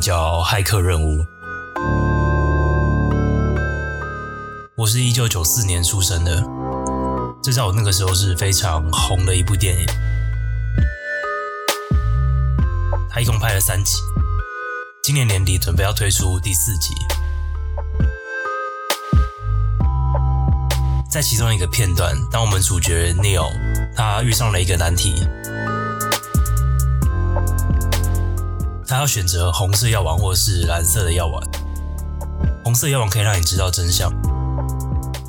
叫《骇客任务》？我是一九九四年出生的，这在我那个时候是非常红的一部电影。它一共拍了三集，今年年底准备要推出第四集。在其中一个片段，当我们主角 Neil 他遇上了一个难题，他要选择红色药丸或是蓝色的药丸。红色药丸可以让你知道真相，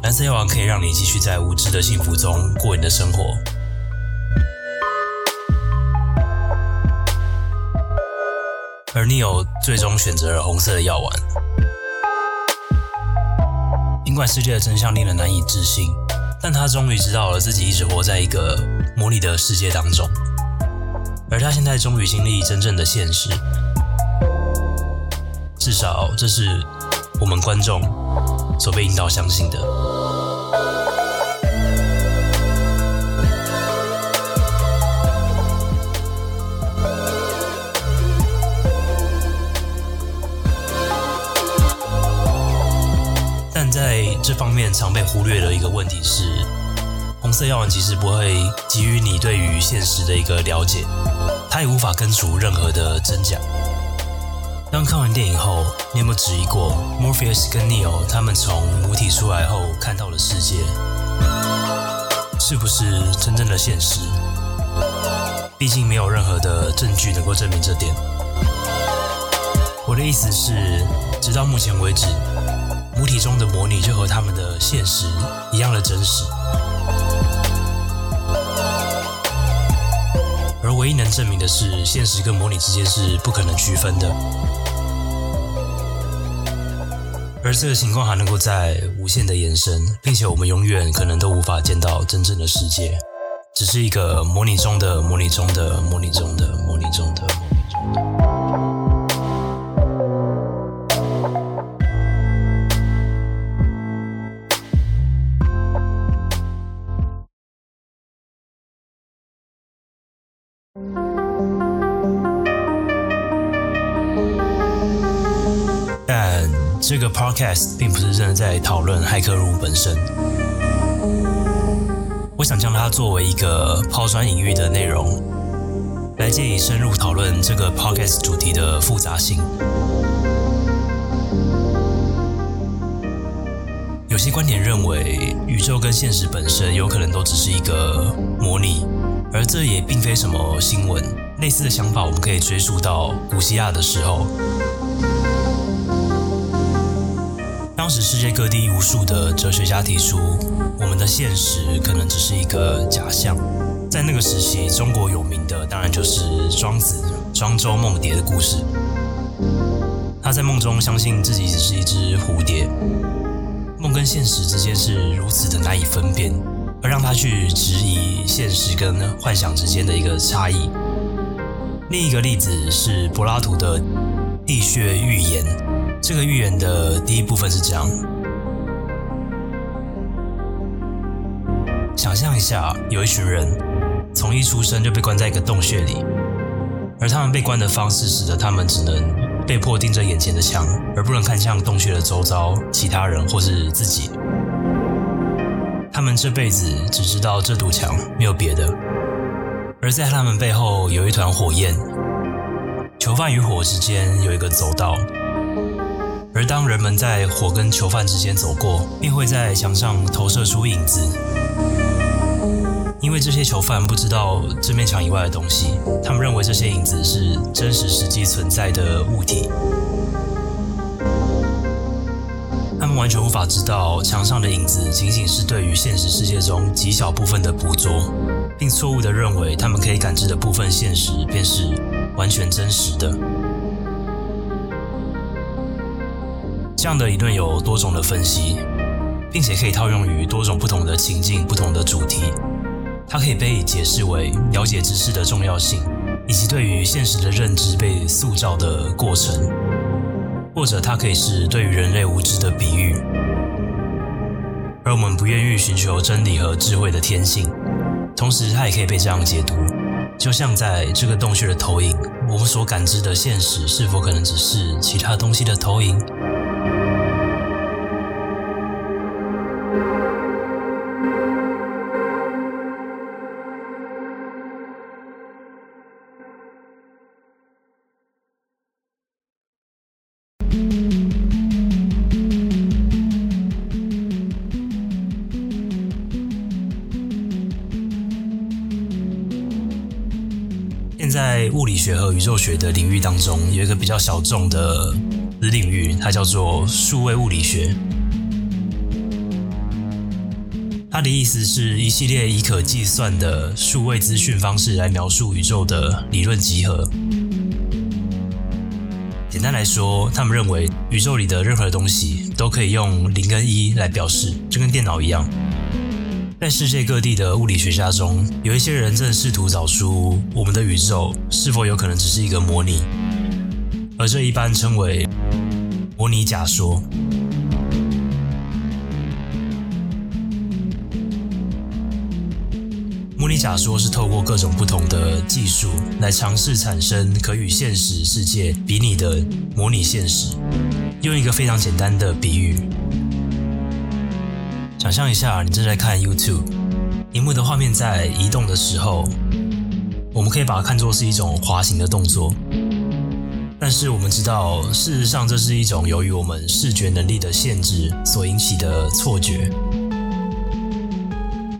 蓝色药丸可以让你继续在无知的幸福中过你的生活。而 Neil 最终选择了红色的药丸。尽管世界的真相令人难以置信，但他终于知道了自己一直活在一个模拟的世界当中，而他现在终于经历真正的现实。至少这是我们观众所被引导相信的。但在这方面常被忽略的一个问题是，红色药丸其实不会给予你对于现实的一个了解，它也无法根除任何的真假。当看完电影后，你有没有质疑过 Morpheus 跟 Neo 他们从母体出来后看到的世界，是不是真正的现实？毕竟没有任何的证据能够证明这点。我的意思是，直到目前为止。母体中的模拟就和他们的现实一样的真实，而唯一能证明的是，现实跟模拟之间是不可能区分的。而这个情况还能够在无限的延伸，并且我们永远可能都无法见到真正的世界，只是一个模拟中的模拟中的模拟中的模拟中的模拟中的。Podcast 并不是真的在讨论骇客任务本身，我想将它作为一个抛砖引玉的内容，来借以深入讨论这个 podcast 主题的复杂性。有些观点认为，宇宙跟现实本身有可能都只是一个模拟，而这也并非什么新闻。类似的想法，我们可以追溯到古希腊的时候。当时世界各地无数的哲学家提出，我们的现实可能只是一个假象。在那个时期，中国有名的当然就是庄子《庄周梦蝶》的故事。他在梦中相信自己只是一只蝴蝶，梦跟现实之间是如此的难以分辨，而让他去质疑现实跟幻想之间的一个差异。另一个例子是柏拉图的《地穴寓言》。这个预言的第一部分是这样：想象一下，有一群人从一出生就被关在一个洞穴里，而他们被关的方式使得他们只能被迫盯着眼前的墙，而不能看向洞穴的周遭、其他人或是自己。他们这辈子只知道这堵墙，没有别的。而在他们背后有一团火焰，囚犯与火之间有一个走道。而当人们在火跟囚犯之间走过，便会在墙上投射出影子，因为这些囚犯不知道这面墙以外的东西，他们认为这些影子是真实实际存在的物体，他们完全无法知道墙上的影子仅仅是对于现实世界中极小部分的捕捉，并错误地认为他们可以感知的部分现实便是完全真实的。这样的理论有多种的分析，并且可以套用于多种不同的情境、不同的主题。它可以被解释为了解知识的重要性，以及对于现实的认知被塑造的过程；或者它可以是对于人类无知的比喻。而我们不愿意寻求真理和智慧的天性，同时它也可以被这样解读，就像在这个洞穴的投影我们所感知的现实是否可能只是其他东西的投影？宇宙学的领域当中，有一个比较小众的子领域，它叫做数位物理学。它的意思是一系列以可计算的数位资讯方式来描述宇宙的理论集合。简单来说，他们认为宇宙里的任何东西都可以用零跟一来表示，就跟电脑一样。在世界各地的物理学家中，有一些人正试图找出我们的宇宙是否有可能只是一个模拟，而这一般称为模拟假说。模拟假说是透过各种不同的技术来尝试产生可与现实世界比拟的模拟现实。用一个非常简单的比喻。想象一下，你正在看 YouTube，荧幕的画面在移动的时候，我们可以把它看作是一种滑行的动作。但是我们知道，事实上这是一种由于我们视觉能力的限制所引起的错觉。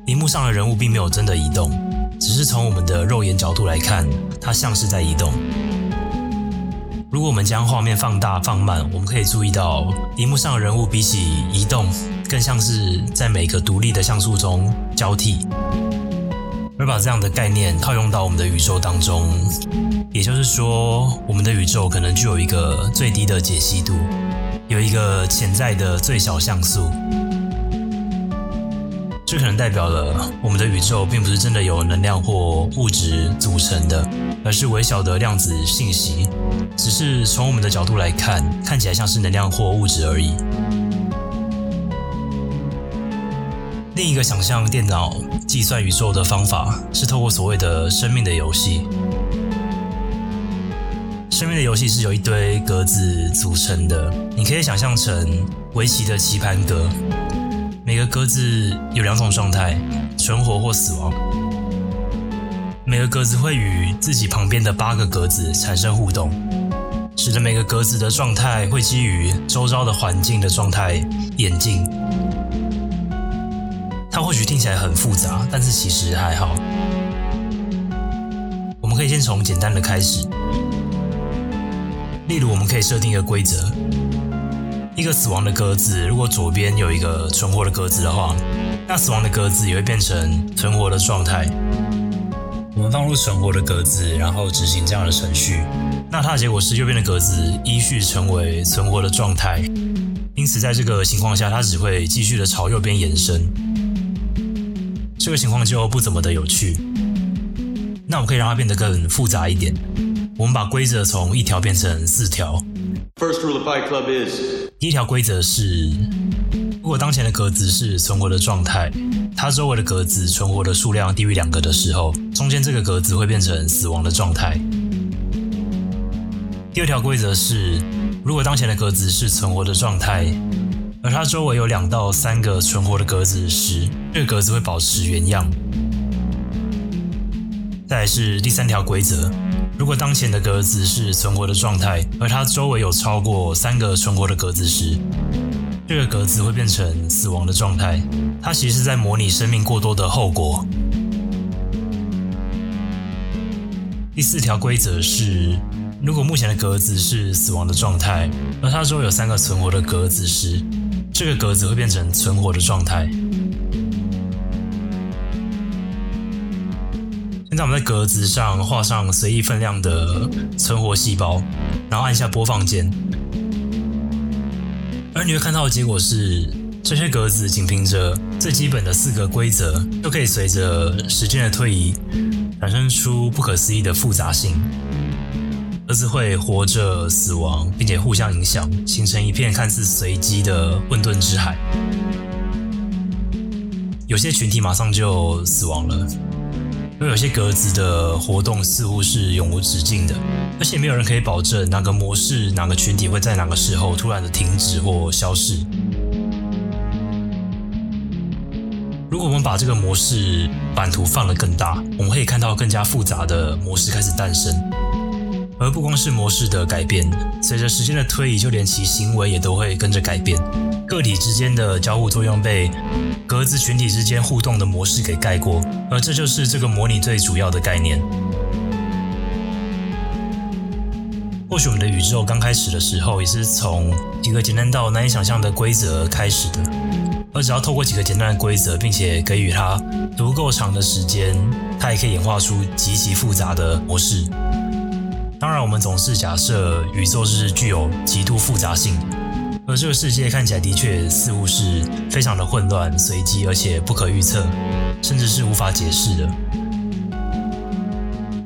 荧幕上的人物并没有真的移动，只是从我们的肉眼角度来看，它像是在移动。如果我们将画面放大、放慢，我们可以注意到，荧幕上的人物比起移动，更像是在每个独立的像素中交替。而把这样的概念套用到我们的宇宙当中，也就是说，我们的宇宙可能具有一个最低的解析度，有一个潜在的最小像素。这可能代表了我们的宇宙并不是真的由能量或物质组成的，而是微小的量子信息，只是从我们的角度来看，看起来像是能量或物质而已。另一个想象电脑计算宇宙的方法是透过所谓的生命的游戏。生命的游戏是由一堆格子组成的，你可以想象成围棋的棋盘格。每个格子有两种状态：存活或死亡。每个格子会与自己旁边的八个格子产生互动，使得每个格子的状态会基于周遭的环境的状态演进。起来很复杂，但是其实还好。我们可以先从简单的开始，例如我们可以设定一个规则。一个死亡的格子，如果左边有一个存活的格子的话，那死亡的格子也会变成存活的状态。我们放入存活的格子，然后执行这样的程序，那它的结果是右边的格子依序成为存活的状态。因此，在这个情况下，它只会继续的朝右边延伸。这个情况就不怎么的有趣。那我们可以让它变得更复杂一点。我们把规则从一条变成四条。First rule of Fight Club is 第一条规则是：如果当前的格子是存活的状态，它周围的格子存活的数量低于两个的时候，中间这个格子会变成死亡的状态。第二条规则是：如果当前的格子是存活的状态，而它周围有两到三个存活的格子时，这个格子会保持原样。再来是第三条规则。如果当前的格子是存活的状态，而它周围有超过三个存活的格子时，这个格子会变成死亡的状态。它其实是在模拟生命过多的后果。第四条规则是：如果目前的格子是死亡的状态，而它周围有三个存活的格子时，这个格子会变成存活的状态。我们在格子上画上随意分量的存活细胞，然后按下播放键，而你会看到的结果是，这些格子仅凭着最基本的四个规则，就可以随着时间的推移，产生出不可思议的复杂性。格子会活着、死亡，并且互相影响，形成一片看似随机的混沌之海。有些群体马上就死亡了。因为有些格子的活动似乎是永无止境的，而且没有人可以保证哪个模式、哪个群体会在哪个时候突然的停止或消失。如果我们把这个模式版图放得更大，我们可以看到更加复杂的模式开始诞生。而不光是模式的改变，随着时间的推移，就连其行为也都会跟着改变。个体之间的交互作用被格子群体之间互动的模式给盖过，而这就是这个模拟最主要的概念。或许我们的宇宙刚开始的时候，也是从几个简单到难以想象的规则开始的，而只要透过几个简单的规则，并且给予它足够长的时间，它也可以演化出极其复杂的模式。当然，我们总是假设宇宙是具有极度复杂性，而这个世界看起来的确似乎是非常的混乱、随机，而且不可预测，甚至是无法解释的。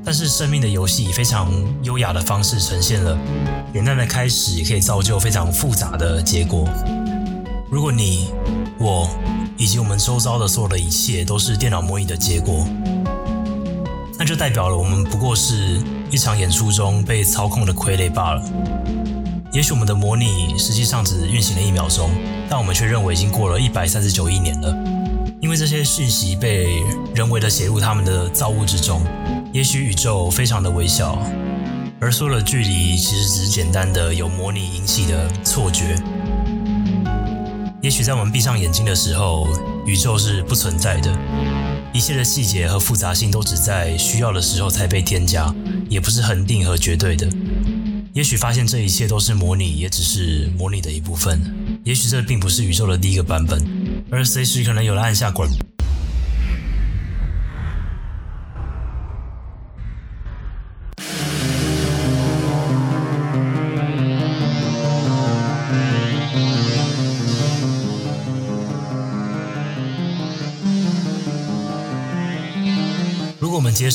但是，生命的游戏以非常优雅的方式呈现了简单的开始，也可以造就非常复杂的结果。如果你、我以及我们周遭的所有的一切都是电脑模拟的结果，那就代表了我们不过是。一场演出中被操控的傀儡罢了。也许我们的模拟实际上只运行了一秒钟，但我们却认为已经过了一百三十九亿年了。因为这些讯息被人为的写入他们的造物之中。也许宇宙非常的微小，而所有的距离其实只是简单的由模拟引起的错觉。也许在我们闭上眼睛的时候，宇宙是不存在的。一切的细节和复杂性都只在需要的时候才被添加，也不是恒定和绝对的。也许发现这一切都是模拟，也只是模拟的一部分。也许这并不是宇宙的第一个版本，而随时可能有人按下滚。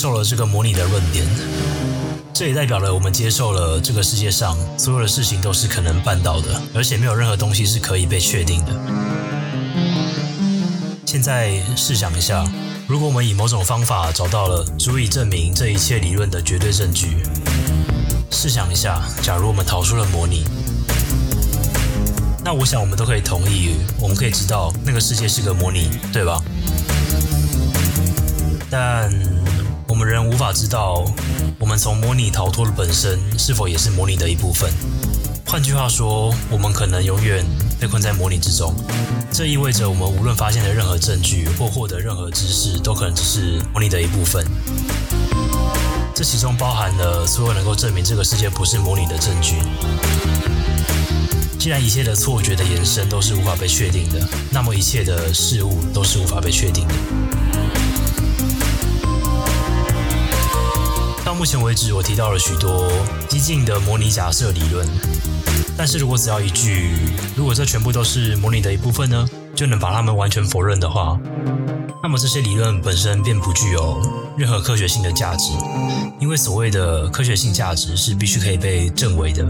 受了这个模拟的论点，这也代表了我们接受了这个世界上所有的事情都是可能办到的，而且没有任何东西是可以被确定的。现在试想一下，如果我们以某种方法找到了足以证明这一切理论的绝对证据，试想一下，假如我们逃出了模拟，那我想我们都可以同意，我们可以知道那个世界是个模拟，对吧？但我们人无法知道，我们从模拟逃脱的本身是否也是模拟的一部分。换句话说，我们可能永远被困在模拟之中。这意味着，我们无论发现的任何证据或获得任何知识，都可能只是模拟的一部分。这其中包含了所有能够证明这个世界不是模拟的证据。既然一切的错觉的延伸都是无法被确定的，那么一切的事物都是无法被确定的。目前为止，我提到了许多激进的模拟假设理论，但是如果只要一句“如果这全部都是模拟的一部分呢”，就能把它们完全否认的话，那么这些理论本身便不具有任何科学性的价值，因为所谓的科学性价值是必须可以被证伪的。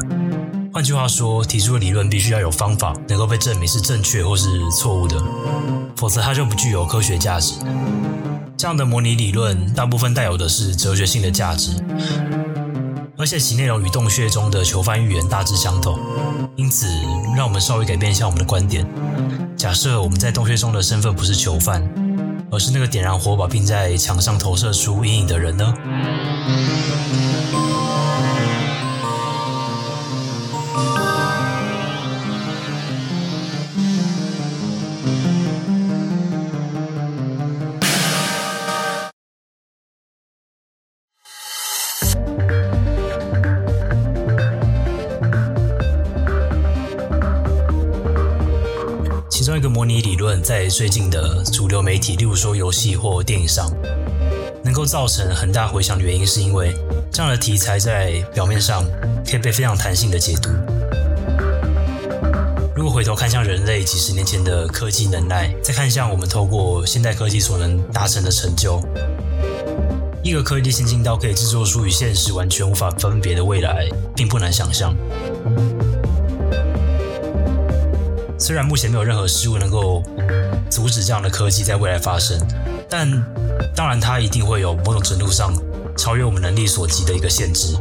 换句话说，提出的理论必须要有方法能够被证明是正确或是错误的，否则它就不具有科学价值。这样的模拟理论大部分带有的是哲学性的价值，而且其内容与洞穴中的囚犯预言大致相同。因此，让我们稍微改变一下我们的观点。假设我们在洞穴中的身份不是囚犯，而是那个点燃火把并在墙上投射出阴影的人呢？在最近的主流媒体，例如说游戏或电影上，能够造成很大回响的原因，是因为这样的题材在表面上可以被非常弹性的解读。如果回头看向人类几十年前的科技能耐，再看向我们透过现代科技所能达成的成就，一个科技先进到可以制作出与现实完全无法分别的未来，并不难想象。虽然目前没有任何事物能够阻止这样的科技在未来发生，但当然，它一定会有某种程度上超越我们能力所及的一个限制。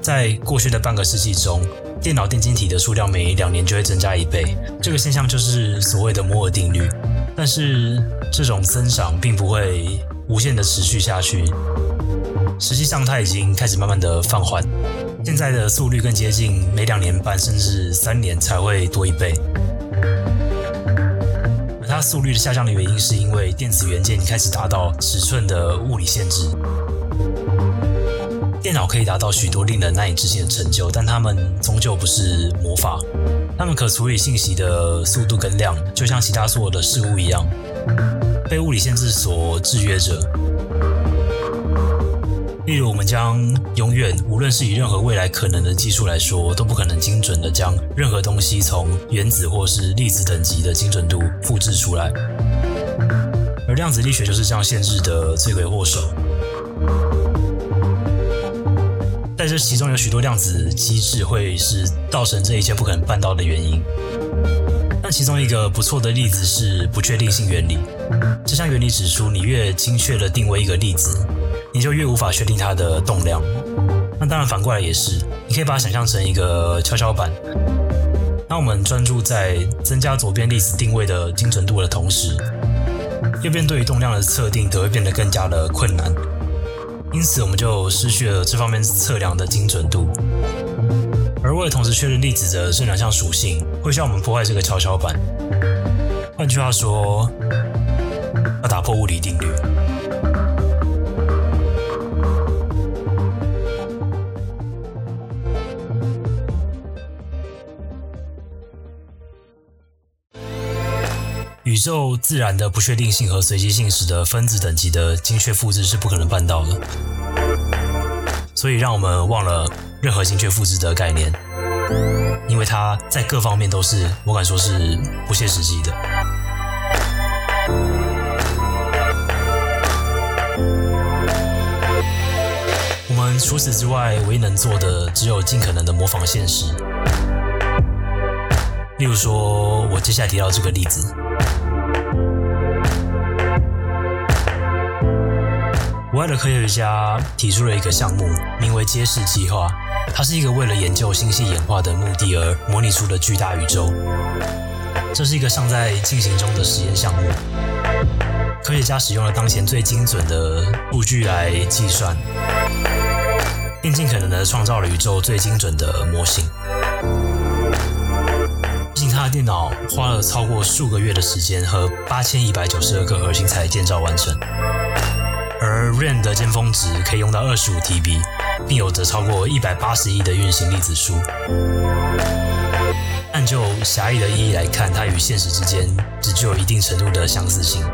在过去的半个世纪中，电脑电晶体的数量每两年就会增加一倍，这个现象就是所谓的摩尔定律。但是，这种增长并不会无限的持续下去，实际上它已经开始慢慢的放缓。现在的速率更接近每两年半甚至三年才会多一倍。而它速率的下降的原因，是因为电子元件开始达到尺寸的物理限制。电脑可以达到许多令人难以置信的成就，但它们终究不是魔法。它们可处理信息的速度跟量，就像其他所有的事物一样，被物理限制所制约着。例如，我们将永远，无论是以任何未来可能的技术来说，都不可能精准的将任何东西从原子或是粒子等级的精准度复制出来。而量子力学就是这样限制的罪魁祸首。在这其中有许多量子机制会是造成这一切不可能办到的原因。但其中一个不错的例子是不确定性原理。这项原理指出，你越精确的定位一个粒子，你就越无法确定它的动量。那当然反过来也是，你可以把它想象成一个跷跷板。当我们专注在增加左边粒子定位的精准度的同时，右边对于动量的测定则会变得更加的困难。因此，我们就失去了这方面测量的精准度。而为了同时确认粒子的这两项属性，会需要我们破坏这个跷跷板。换句话说，要打破物理定律。宇宙自然的不确定性和随机性，使得分子等级的精确复制是不可能办到的。所以，让我们忘了任何精确复制的概念，因为它在各方面都是，我敢说是不切实际的。我们除此之外，唯一能做的，只有尽可能的模仿现实。例如说，我接下来提到这个例子。国外的科学家提出了一个项目，名为“揭示计划”。它是一个为了研究星系演化的目的而模拟出的巨大宇宙。这是一个尚在进行中的实验项目。科学家使用了当前最精准的数据来计算，并尽可能的创造了宇宙最精准的模型。毕竟他的电脑花了超过数个月的时间和八千一百九十二个核心才建造完成。而 RAM 的尖峰值可以用到二十五 TB，并有着超过一百八十亿的运行粒子数。但就狭义的意义来看，它与现实之间只具有一定程度的相似性。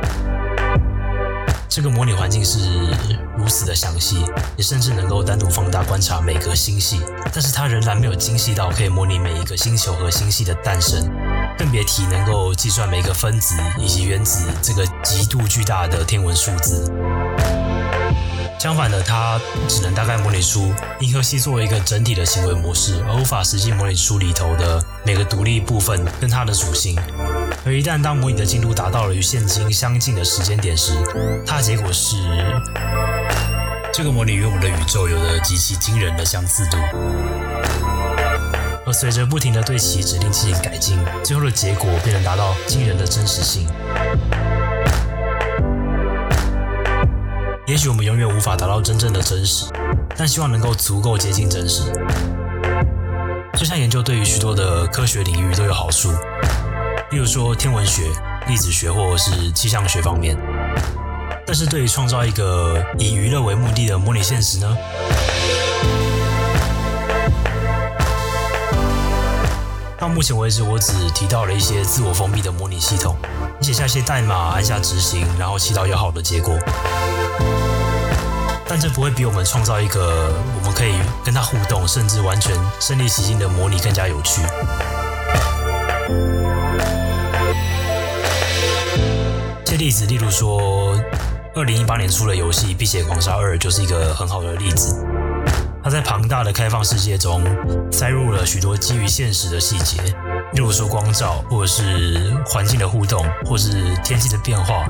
这个模拟环境是如此的详细，也甚至能够单独放大观察每个星系，但是它仍然没有精细到可以模拟每一个星球和星系的诞生，更别提能够计算每个分子以及原子这个极度巨大的天文数字。相反的，它只能大概模拟出银河系作为一个整体的行为模式，而无法实际模拟出里头的每个独立部分跟它的属性。而一旦当模拟的进度达到了与现今相近的时间点时，它的结果是这个模拟与我们的宇宙有着极其惊人的相似度。而随着不停的对其指令进行改进，最后的结果便能达到惊人的真实性。也许我们永远无法达到真正的真实，但希望能够足够接近真实。这项研究对于许多的科学领域都有好处，例如说天文学、粒子学或者是气象学方面。但是对于创造一个以娱乐为目的的模拟现实呢？到目前为止，我只提到了一些自我封闭的模拟系统，写下一些代码，按下执行，然后祈祷有好的结果。但这不会比我们创造一个我们可以跟它互动，甚至完全身临其境的模拟更加有趣。这些例子，例如说，二零一八年出的游戏《碧血狂杀二》就是一个很好的例子。它在庞大的开放世界中塞入了许多基于现实的细节，例如说光照，或者是环境的互动，或是天气的变化。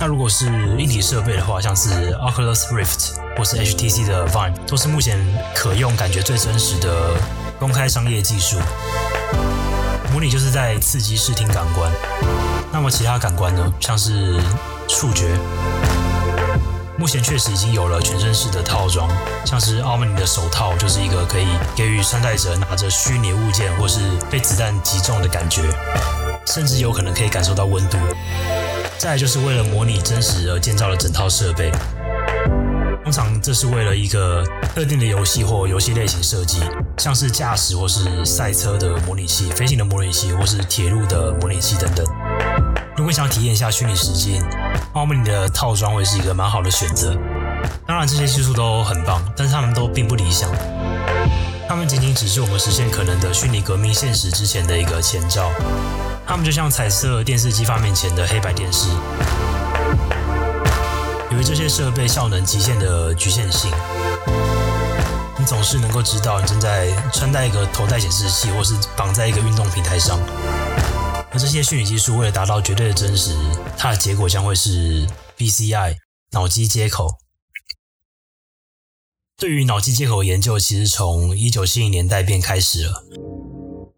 那如果是硬体设备的话，像是 Oculus Rift 或是 HTC 的 Vive，都是目前可用、感觉最真实的公开商业技术。模拟就是在刺激视听感官，那么其他感官呢？像是触觉，目前确实已经有了全身式的套装，像是奥曼尼的手套，就是一个可以给予穿戴者拿着虚拟物件或是被子弹击中的感觉，甚至有可能可以感受到温度。再就是为了模拟真实而建造的整套设备。通常这是为了一个特定的游戏或游戏类型设计，像是驾驶或是赛车的模拟器、飞行的模拟器或是铁路的模拟器等等。如果想体验一下虚拟实境，奥姆尼的套装会是一个蛮好的选择。当然，这些技术都很棒，但是他们都并不理想。他们仅仅只是我们实现可能的虚拟革命现实之前的一个前兆。他们就像彩色电视机发明前的黑白电视。由于这些设备效能极限的局限性，你总是能够知道你正在穿戴一个头戴显示器，或是绑在一个运动平台上。而这些虚拟技术为了达到绝对的真实，它的结果将会是 BCI 脑机接口。对于脑机接口研究，其实从一九七零年代便开始了，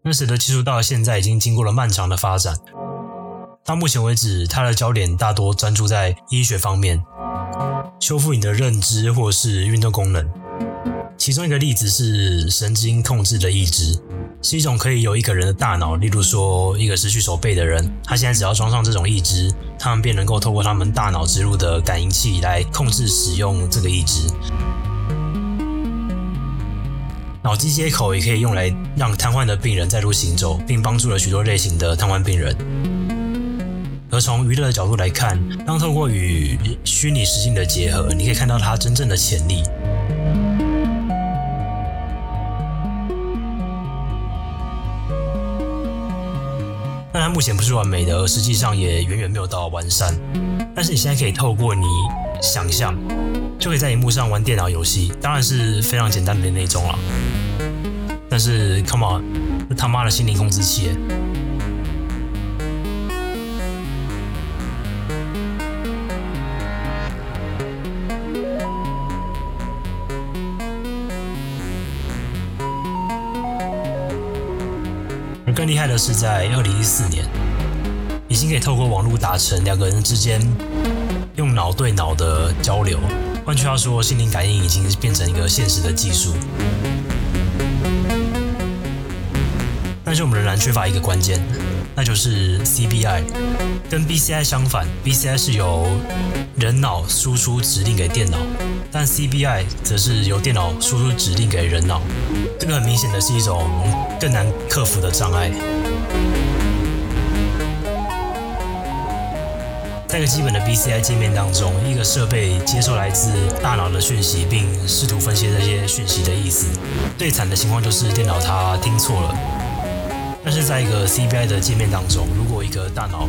那使得技术到现在已经经过了漫长的发展。到目前为止，它的焦点大多专注在医学方面。修复你的认知或是运动功能，其中一个例子是神经控制的意志，是一种可以由一个人的大脑，例如说一个失去手背的人，他现在只要装上这种意志，他们便能够透过他们大脑植入的感应器来控制使用这个意志。脑机接口也可以用来让瘫痪的病人再度行走，并帮助了许多类型的瘫痪病人。而从娱乐的角度来看，当透过与虚拟实境的结合，你可以看到它真正的潜力。但它目前不是完美的，而实际上也远远没有到完善。但是你现在可以透过你想象，就可以在荧幕上玩电脑游戏，当然是非常简单的那种了。但是，Come on，这他妈的心灵控制器！更厉害的是，在二零一四年，已经可以透过网络达成两个人之间用脑对脑的交流。换句话说，心灵感应已经变成一个现实的技术。但是我们仍然缺乏一个关键，那就是 CBI。跟 BCI 相反，BCI 是由人脑输出指令给电脑，但 CBI 则是由电脑输出指令给人脑。这个很明显的是一种更难克服的障碍。在一个基本的 BCI 界面当中，一个设备接受来自大脑的讯息，并试图分析这些讯息的意思。最惨的情况就是电脑它听错了。但是在一个 CBI 的界面当中，如果一个大脑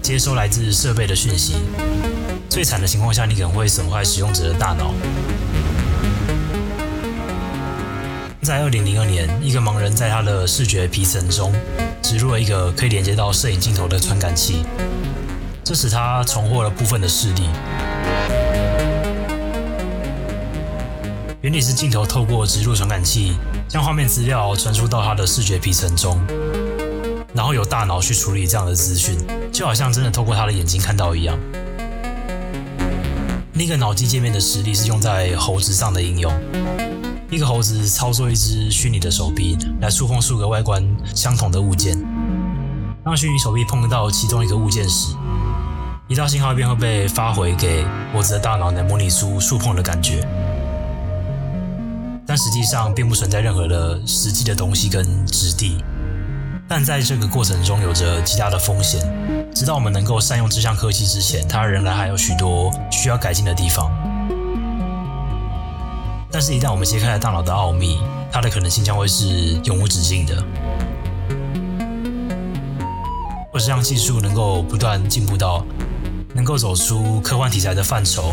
接收来自设备的讯息，最惨的情况下，你可能会损坏使用者的大脑。在二零零二年，一个盲人在他的视觉皮层中植入了一个可以连接到摄影镜头的传感器，这使他重获了部分的视力。原理是镜头透过植入传感器，将画面资料传输到他的视觉皮层中，然后由大脑去处理这样的资讯，就好像真的透过他的眼睛看到一样。另一个脑机界面的实例是用在猴子上的应用。一个猴子操作一只虚拟的手臂来触碰数个外观相同的物件。当虚拟手臂碰到其中一个物件时，一道信号便会被发回给猴子的大脑来模拟出触碰的感觉。但实际上并不存在任何的实际的东西跟质地。但在这个过程中有着极大的风险。直到我们能够善用这项科技之前，它仍然还有许多需要改进的地方。但是，一旦我们揭开了大脑的奥秘，它的可能性将会是永无止境的。或是让技术能够不断进步到能够走出科幻题材的范畴，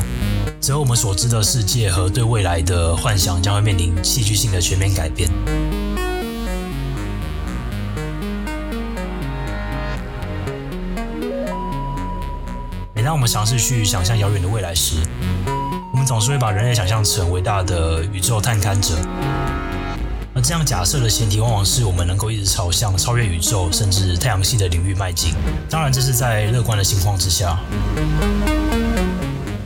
只有我们所知的世界和对未来的幻想将会面临戏剧性的全面改变。当我们尝试去想象遥远的未来时，我们总是会把人类想象成伟大的宇宙探勘者。而这样假设的前提，往往是我们能够一直朝向超越宇宙甚至太阳系的领域迈进。当然，这是在乐观的情况之下。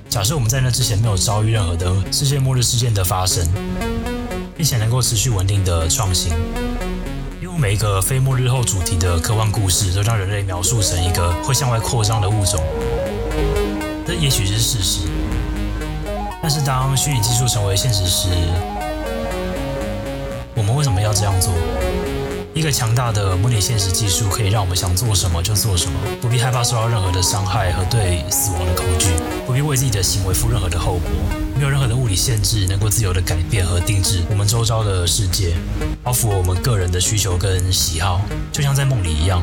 假设我们在那之前没有遭遇任何的世界末日事件的发生，并且能够持续稳定的创新，因为每一个非末日后主题的科幻故事都将人类描述成一个会向外扩张的物种，这也许是事实。但是当虚拟技术成为现实时，我们为什么要这样做？一个强大的模拟现实技术可以让我们想做什么就做什么，不必害怕受到任何的伤害和对死亡的恐惧，不必为自己的行为负任何的后果，没有任何的物理限制能够自由的改变和定制我们周遭的世界，包符合我们个人的需求跟喜好，就像在梦里一样。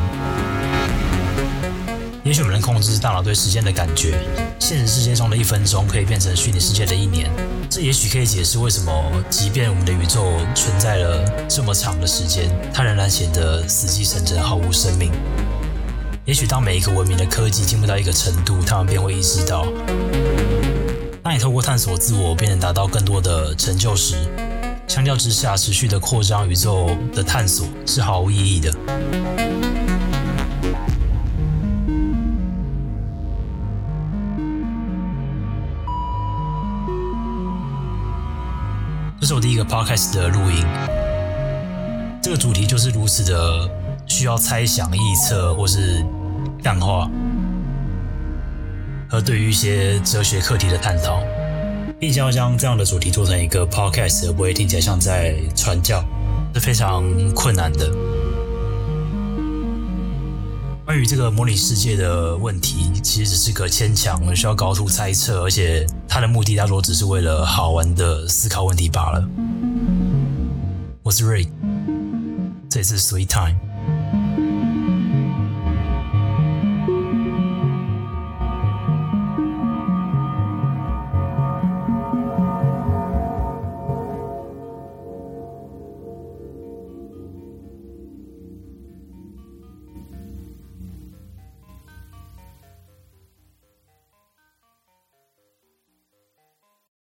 也许我们能控制大脑对时间的感觉，现实世界中的一分钟可以变成虚拟世界的一年。这也许可以解释为什么，即便我们的宇宙存在了这么长的时间，它仍然显得死气沉沉、毫无生命。也许当每一个文明的科技进步到一个程度，他们便会意识到，当你透过探索自我，便能达到更多的成就时，相较之下，持续的扩张宇宙的探索是毫无意义的。是我第一个 podcast 的录音，这个主题就是如此的需要猜想、臆测或是淡化，和对于一些哲学课题的探讨，并将要将这样的主题做成一个 podcast，而不会听起来像在传教，是非常困难的。关于这个模拟世界的问题，其实只是个牵强，需要高度猜测，而且他的目的大多只是为了好玩的思考问题罢了。我是 Ray，这里是 Sweet Time。